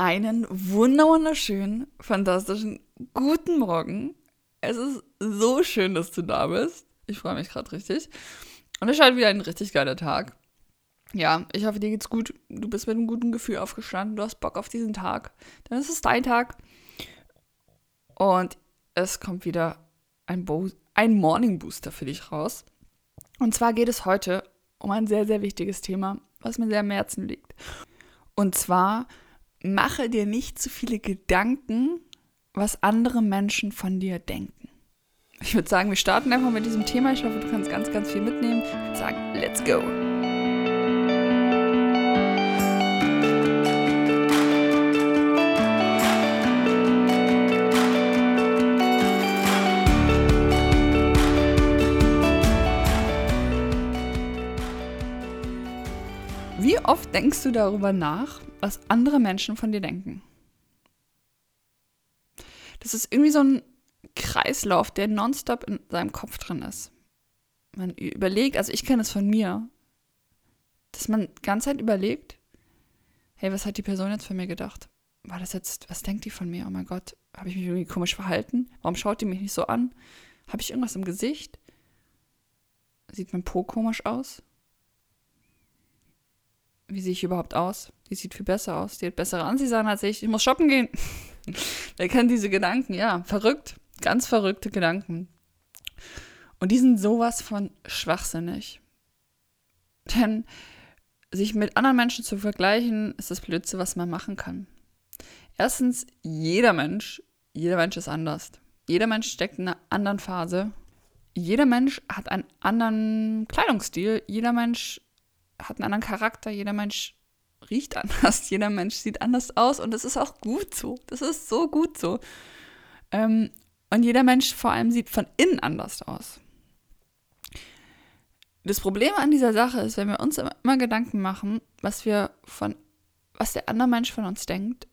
Einen wunderschönen, fantastischen guten Morgen. Es ist so schön, dass du da bist. Ich freue mich gerade richtig. Und es halt wieder ein richtig geiler Tag. Ja, ich hoffe, dir geht's gut. Du bist mit einem guten Gefühl aufgestanden. Du hast Bock auf diesen Tag. Dann ist es dein Tag. Und es kommt wieder ein, Bo ein Morning Booster für dich raus. Und zwar geht es heute um ein sehr, sehr wichtiges Thema, was mir sehr am Herzen liegt. Und zwar mache dir nicht zu viele Gedanken, was andere Menschen von dir denken. Ich würde sagen, wir starten einfach mit diesem Thema. Ich hoffe, du kannst ganz, ganz viel mitnehmen. Ich würde sagen, let's go. Wie oft denkst du darüber nach, was andere Menschen von dir denken? Das ist irgendwie so ein Kreislauf, der nonstop in seinem Kopf drin ist. Man überlegt, also ich kenne es von mir, dass man die ganze Zeit überlegt, hey, was hat die Person jetzt von mir gedacht? War das jetzt, was denkt die von mir? Oh mein Gott, habe ich mich irgendwie komisch verhalten? Warum schaut die mich nicht so an? Habe ich irgendwas im Gesicht? Sieht mein Po komisch aus? wie sehe ich überhaupt aus? Die sieht viel besser aus. Die hat bessere Ansicht als ich. Ich muss shoppen gehen. Wer kennt diese Gedanken? Ja, verrückt. Ganz verrückte Gedanken. Und die sind sowas von schwachsinnig. Denn sich mit anderen Menschen zu vergleichen, ist das Blödste, was man machen kann. Erstens, jeder Mensch, jeder Mensch ist anders. Jeder Mensch steckt in einer anderen Phase. Jeder Mensch hat einen anderen Kleidungsstil. Jeder Mensch hat einen anderen Charakter, jeder Mensch riecht anders, jeder Mensch sieht anders aus und das ist auch gut so. Das ist so gut so. Ähm, und jeder Mensch vor allem sieht von innen anders aus. Das Problem an dieser Sache ist, wenn wir uns immer Gedanken machen, was wir von, was der andere Mensch von uns denkt.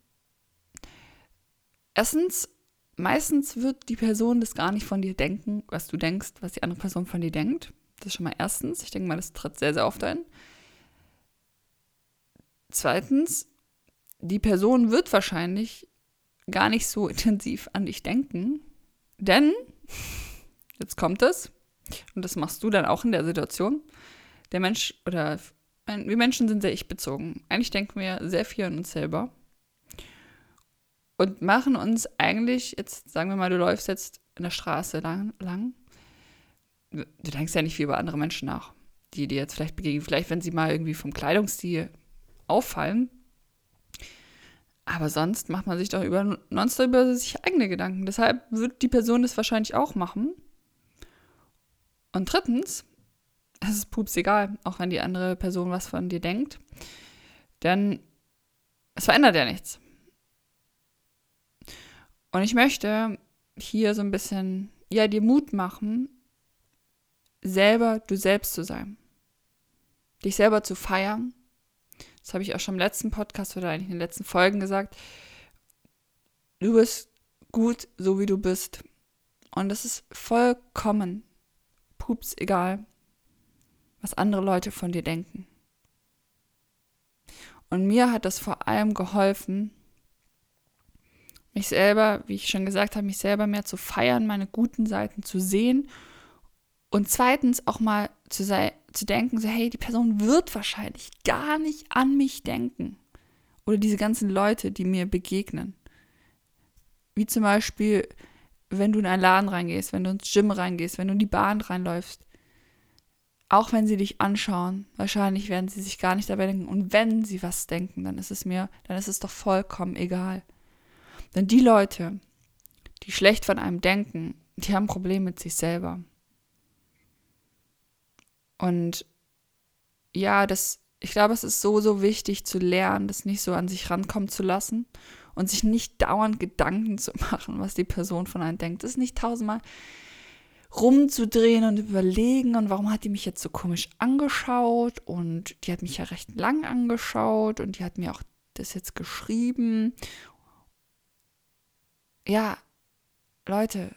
Erstens, meistens wird die Person das gar nicht von dir denken, was du denkst, was die andere Person von dir denkt. Das ist schon mal erstens. Ich denke mal, das tritt sehr, sehr oft ein. Zweitens, die Person wird wahrscheinlich gar nicht so intensiv an dich denken, denn, jetzt kommt es, und das machst du dann auch in der Situation, der Mensch oder wir Menschen sind sehr ich-bezogen. Eigentlich denken wir sehr viel an uns selber und machen uns eigentlich, jetzt sagen wir mal, du läufst jetzt in der Straße lang, lang du denkst ja nicht viel über andere Menschen nach, die dir jetzt vielleicht begegnen. Vielleicht, wenn sie mal irgendwie vom Kleidungsstil auffallen. Aber sonst macht man sich doch über, nonstop über sich eigene Gedanken. Deshalb wird die Person das wahrscheinlich auch machen. Und drittens, es ist pups egal, auch wenn die andere Person was von dir denkt. Denn es verändert ja nichts. Und ich möchte hier so ein bisschen, ja, dir Mut machen, selber du selbst zu sein. Dich selber zu feiern das habe ich auch schon im letzten Podcast oder eigentlich in den letzten Folgen gesagt, du bist gut, so wie du bist. Und das ist vollkommen pups egal, was andere Leute von dir denken. Und mir hat das vor allem geholfen, mich selber, wie ich schon gesagt habe, mich selber mehr zu feiern, meine guten Seiten zu sehen und zweitens auch mal zu, sei, zu denken, so hey, die Person wird wahrscheinlich gar nicht an mich denken. Oder diese ganzen Leute, die mir begegnen. Wie zum Beispiel, wenn du in einen Laden reingehst, wenn du ins Gym reingehst, wenn du in die Bahn reinläufst. Auch wenn sie dich anschauen, wahrscheinlich werden sie sich gar nicht dabei denken. Und wenn sie was denken, dann ist es mir, dann ist es doch vollkommen egal. Denn die Leute, die schlecht von einem denken, die haben Probleme mit sich selber. Und ja, das, ich glaube, es ist so, so wichtig zu lernen, das nicht so an sich rankommen zu lassen und sich nicht dauernd Gedanken zu machen, was die Person von einem denkt. Das ist nicht tausendmal rumzudrehen und überlegen und warum hat die mich jetzt so komisch angeschaut und die hat mich ja recht lang angeschaut und die hat mir auch das jetzt geschrieben. Ja, Leute,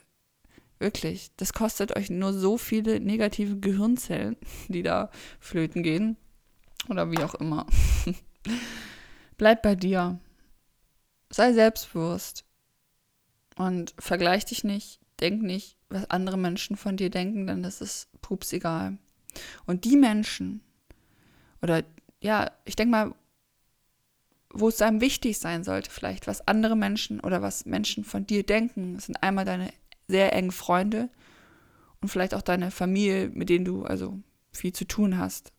Wirklich, das kostet euch nur so viele negative Gehirnzellen, die da flöten gehen. Oder wie auch immer. Bleib bei dir. sei selbstbewusst und vergleich dich nicht, denk nicht, was andere Menschen von dir denken, denn das ist pups egal. Und die Menschen, oder ja, ich denke mal, wo es einem wichtig sein sollte, vielleicht, was andere Menschen oder was Menschen von dir denken, sind einmal deine sehr engen Freunde und vielleicht auch deine Familie, mit denen du also viel zu tun hast.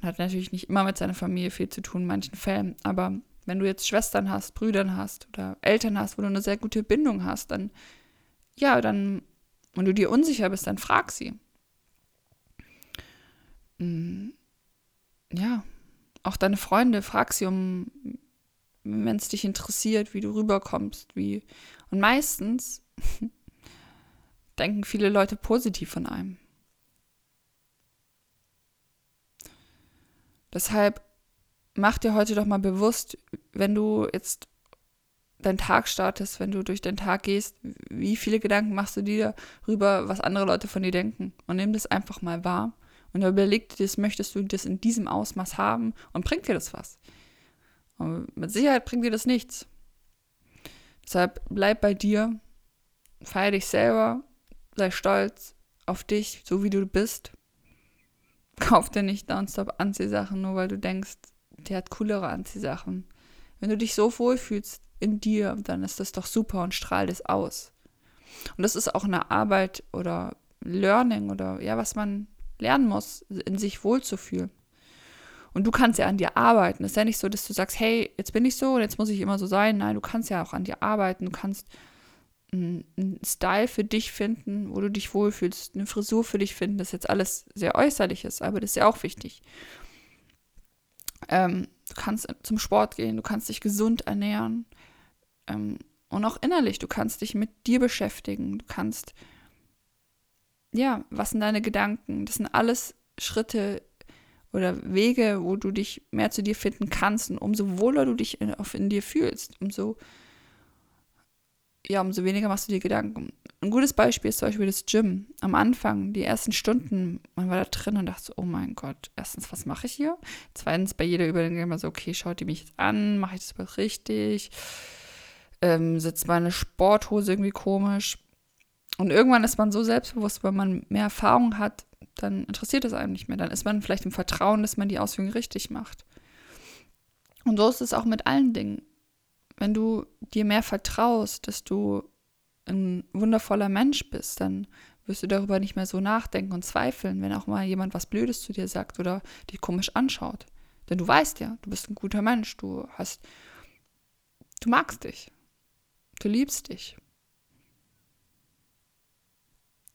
Man hat natürlich nicht immer mit seiner Familie viel zu tun in manchen Fällen, aber wenn du jetzt Schwestern hast, Brüdern hast oder Eltern hast, wo du eine sehr gute Bindung hast, dann ja, dann und du dir unsicher bist, dann frag sie. Mm, ja, auch deine Freunde, frag sie um, wenn es dich interessiert, wie du rüberkommst, wie. Und meistens denken viele Leute positiv von einem. Deshalb mach dir heute doch mal bewusst, wenn du jetzt deinen Tag startest, wenn du durch den Tag gehst, wie viele Gedanken machst du dir darüber, was andere Leute von dir denken? Und nimm das einfach mal wahr und überleg dir das, möchtest du das in diesem Ausmaß haben und bringt dir das was? Und mit Sicherheit bringt dir das nichts. Deshalb bleib bei dir, feier dich selber, sei stolz auf dich, so wie du bist. Kauf dir nicht nonstop Anziehsachen, nur weil du denkst, der hat coolere Anziehsachen. Wenn du dich so wohlfühlst in dir, dann ist das doch super und strahlt es aus. Und das ist auch eine Arbeit oder Learning oder ja, was man lernen muss, in sich wohlzufühlen. Und du kannst ja an dir arbeiten. Es ist ja nicht so, dass du sagst, hey, jetzt bin ich so und jetzt muss ich immer so sein. Nein, du kannst ja auch an dir arbeiten. Du kannst einen Style für dich finden, wo du dich wohlfühlst, eine Frisur für dich finden, das jetzt alles sehr äußerlich ist, aber das ist ja auch wichtig. Ähm, du kannst zum Sport gehen, du kannst dich gesund ernähren ähm, und auch innerlich, du kannst dich mit dir beschäftigen, du kannst, ja, was sind deine Gedanken? Das sind alles Schritte oder Wege, wo du dich mehr zu dir finden kannst und umso wohler du dich in, in dir fühlst, umso ja, umso weniger machst du dir Gedanken. Ein gutes Beispiel ist zum Beispiel das Gym. Am Anfang, die ersten Stunden, man war da drin und dachte so, oh mein Gott, erstens, was mache ich hier? Zweitens, bei jeder Übung immer so, okay, schaut die mich jetzt an, mache ich das was richtig? Ähm, sitzt meine Sporthose irgendwie komisch? Und irgendwann ist man so selbstbewusst, weil man mehr Erfahrung hat, dann interessiert es einem nicht mehr. Dann ist man vielleicht im Vertrauen, dass man die Ausführung richtig macht. Und so ist es auch mit allen Dingen wenn du dir mehr vertraust, dass du ein wundervoller Mensch bist, dann wirst du darüber nicht mehr so nachdenken und zweifeln, wenn auch mal jemand was Blödes zu dir sagt oder dich komisch anschaut. Denn du weißt ja, du bist ein guter Mensch, du hast, du magst dich, du liebst dich.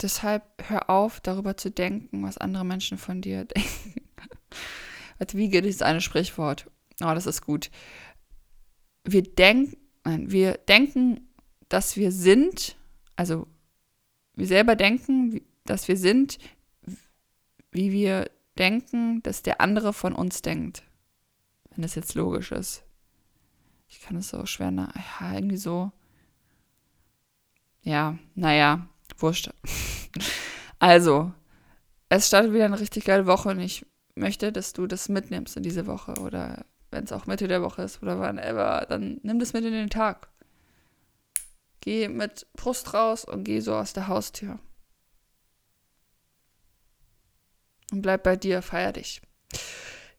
Deshalb hör auf, darüber zu denken, was andere Menschen von dir denken. wie geht dieses eine Sprichwort? Oh, das ist gut wir denken, nein, wir denken, dass wir sind, also wir selber denken, dass wir sind, wie wir denken, dass der andere von uns denkt. Wenn das jetzt logisch ist. Ich kann es so schwer, na, ja, irgendwie so. Ja, naja, wurscht. also, es startet wieder eine richtig geile Woche und ich möchte, dass du das mitnimmst in diese Woche oder wenn es auch Mitte der Woche ist oder whenever, dann nimm das mit in den Tag. Geh mit Brust raus und geh so aus der Haustür. Und bleib bei dir, feier dich.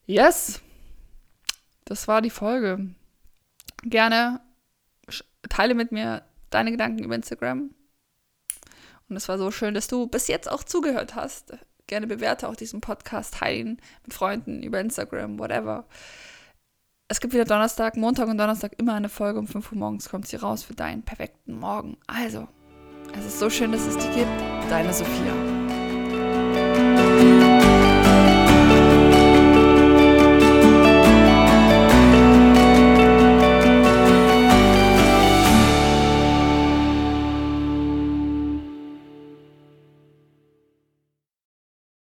Yes, das war die Folge. Gerne teile mit mir deine Gedanken über Instagram. Und es war so schön, dass du bis jetzt auch zugehört hast. Gerne bewerte auch diesen Podcast, teilen mit Freunden über Instagram, whatever. Es gibt wieder Donnerstag, Montag und Donnerstag immer eine Folge. Um 5 Uhr morgens kommt sie raus für deinen perfekten Morgen. Also, es ist so schön, dass es dich gibt. Deine Sophia.